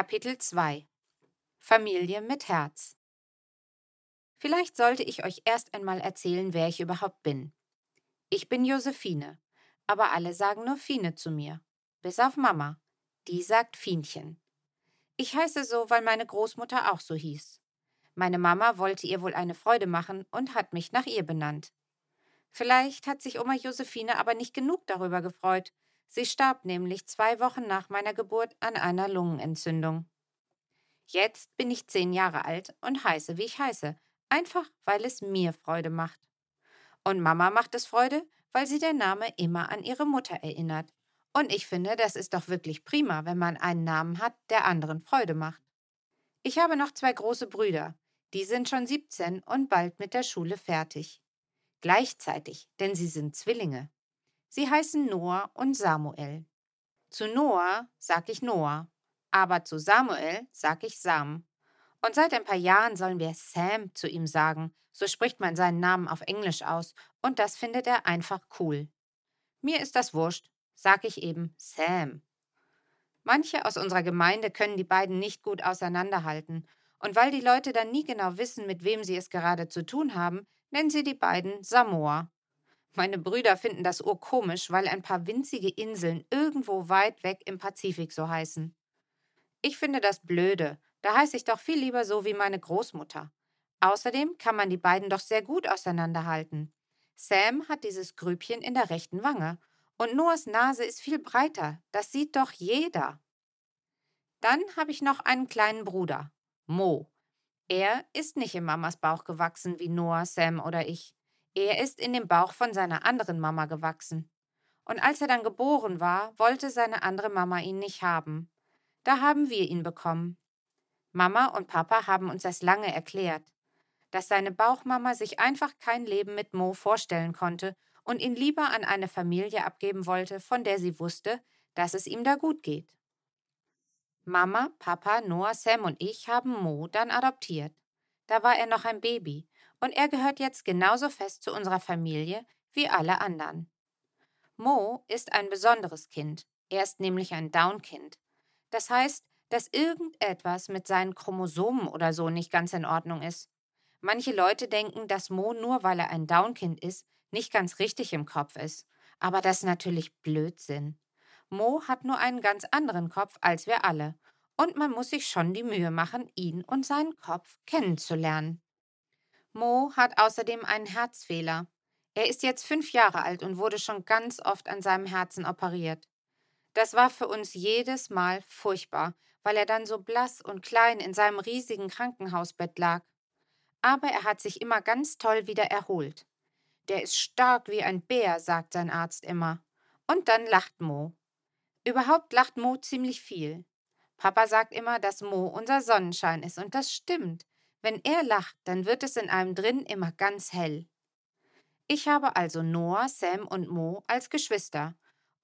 Kapitel 2 Familie mit Herz Vielleicht sollte ich euch erst einmal erzählen, wer ich überhaupt bin. Ich bin Josephine, aber alle sagen nur Fine zu mir. Bis auf Mama. Die sagt Fienchen. Ich heiße so, weil meine Großmutter auch so hieß. Meine Mama wollte ihr wohl eine Freude machen und hat mich nach ihr benannt. Vielleicht hat sich Oma Josephine aber nicht genug darüber gefreut. Sie starb nämlich zwei Wochen nach meiner Geburt an einer Lungenentzündung. Jetzt bin ich zehn Jahre alt und heiße, wie ich heiße, einfach weil es mir Freude macht. Und Mama macht es Freude, weil sie der Name immer an ihre Mutter erinnert. Und ich finde, das ist doch wirklich prima, wenn man einen Namen hat, der anderen Freude macht. Ich habe noch zwei große Brüder. Die sind schon 17 und bald mit der Schule fertig. Gleichzeitig, denn sie sind Zwillinge. Sie heißen Noah und Samuel. Zu Noah sag ich Noah, aber zu Samuel sag ich Sam. Und seit ein paar Jahren sollen wir Sam zu ihm sagen, so spricht man seinen Namen auf Englisch aus, und das findet er einfach cool. Mir ist das wurscht, sag ich eben Sam. Manche aus unserer Gemeinde können die beiden nicht gut auseinanderhalten, und weil die Leute dann nie genau wissen, mit wem sie es gerade zu tun haben, nennen sie die beiden Samoa. Meine Brüder finden das urkomisch, weil ein paar winzige Inseln irgendwo weit weg im Pazifik so heißen. Ich finde das blöde, da heiße ich doch viel lieber so wie meine Großmutter. Außerdem kann man die beiden doch sehr gut auseinanderhalten. Sam hat dieses Grübchen in der rechten Wange und Noahs Nase ist viel breiter, das sieht doch jeder. Dann habe ich noch einen kleinen Bruder, Mo. Er ist nicht in Mamas Bauch gewachsen wie Noah, Sam oder ich. Er ist in dem Bauch von seiner anderen Mama gewachsen. Und als er dann geboren war, wollte seine andere Mama ihn nicht haben. Da haben wir ihn bekommen. Mama und Papa haben uns das lange erklärt, dass seine Bauchmama sich einfach kein Leben mit Mo vorstellen konnte und ihn lieber an eine Familie abgeben wollte, von der sie wusste, dass es ihm da gut geht. Mama, Papa, Noah, Sam und ich haben Mo dann adoptiert. Da war er noch ein Baby und er gehört jetzt genauso fest zu unserer Familie wie alle anderen. Mo ist ein besonderes Kind. Er ist nämlich ein Down-Kind. Das heißt, dass irgendetwas mit seinen Chromosomen oder so nicht ganz in Ordnung ist. Manche Leute denken, dass Mo nur weil er ein Downkind ist, nicht ganz richtig im Kopf ist. Aber das ist natürlich Blödsinn. Mo hat nur einen ganz anderen Kopf als wir alle. Und man muss sich schon die Mühe machen, ihn und seinen Kopf kennenzulernen. Mo hat außerdem einen Herzfehler. Er ist jetzt fünf Jahre alt und wurde schon ganz oft an seinem Herzen operiert. Das war für uns jedes Mal furchtbar, weil er dann so blass und klein in seinem riesigen Krankenhausbett lag. Aber er hat sich immer ganz toll wieder erholt. Der ist stark wie ein Bär, sagt sein Arzt immer. Und dann lacht Mo. Überhaupt lacht Mo ziemlich viel. Papa sagt immer, dass Mo unser Sonnenschein ist, und das stimmt. Wenn er lacht, dann wird es in einem drin immer ganz hell. Ich habe also Noah, Sam und Mo als Geschwister.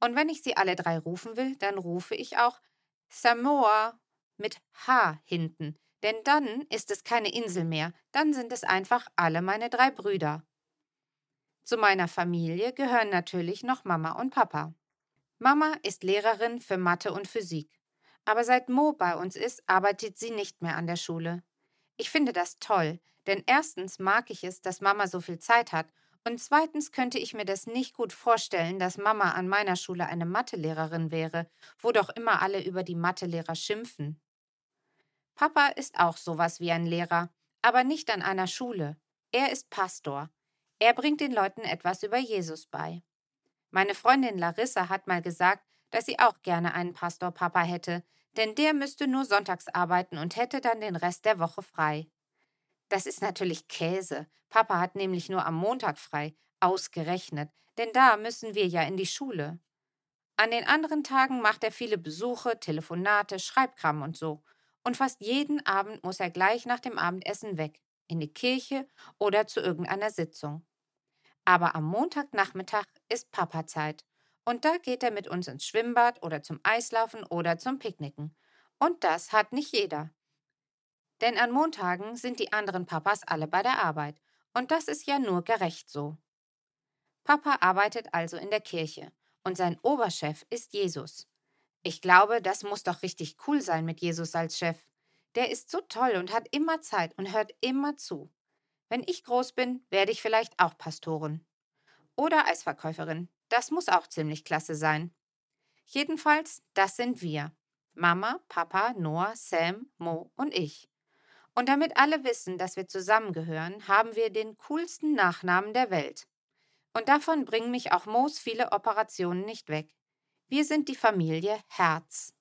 Und wenn ich sie alle drei rufen will, dann rufe ich auch Samoa mit H hinten, denn dann ist es keine Insel mehr, dann sind es einfach alle meine drei Brüder. Zu meiner Familie gehören natürlich noch Mama und Papa. Mama ist Lehrerin für Mathe und Physik. Aber seit Mo bei uns ist, arbeitet sie nicht mehr an der Schule. Ich finde das toll, denn erstens mag ich es, dass Mama so viel Zeit hat und zweitens könnte ich mir das nicht gut vorstellen, dass Mama an meiner Schule eine Mathelehrerin wäre, wo doch immer alle über die Mathelehrer schimpfen. Papa ist auch sowas wie ein Lehrer, aber nicht an einer Schule. Er ist Pastor. Er bringt den Leuten etwas über Jesus bei. Meine Freundin Larissa hat mal gesagt, dass sie auch gerne einen Pastor-Papa hätte, denn der müsste nur sonntags arbeiten und hätte dann den Rest der Woche frei. Das ist natürlich Käse. Papa hat nämlich nur am Montag frei, ausgerechnet, denn da müssen wir ja in die Schule. An den anderen Tagen macht er viele Besuche, Telefonate, Schreibkram und so. Und fast jeden Abend muss er gleich nach dem Abendessen weg, in die Kirche oder zu irgendeiner Sitzung. Aber am Montagnachmittag ist Papazeit. Und da geht er mit uns ins Schwimmbad oder zum Eislaufen oder zum Picknicken. Und das hat nicht jeder. Denn an Montagen sind die anderen Papas alle bei der Arbeit. Und das ist ja nur gerecht so. Papa arbeitet also in der Kirche und sein Oberchef ist Jesus. Ich glaube, das muss doch richtig cool sein mit Jesus als Chef. Der ist so toll und hat immer Zeit und hört immer zu. Wenn ich groß bin, werde ich vielleicht auch Pastorin. Oder Eisverkäuferin. Das muss auch ziemlich klasse sein. Jedenfalls, das sind wir. Mama, Papa, Noah, Sam, Mo und ich. Und damit alle wissen, dass wir zusammengehören, haben wir den coolsten Nachnamen der Welt. Und davon bringen mich auch Moos viele Operationen nicht weg. Wir sind die Familie Herz.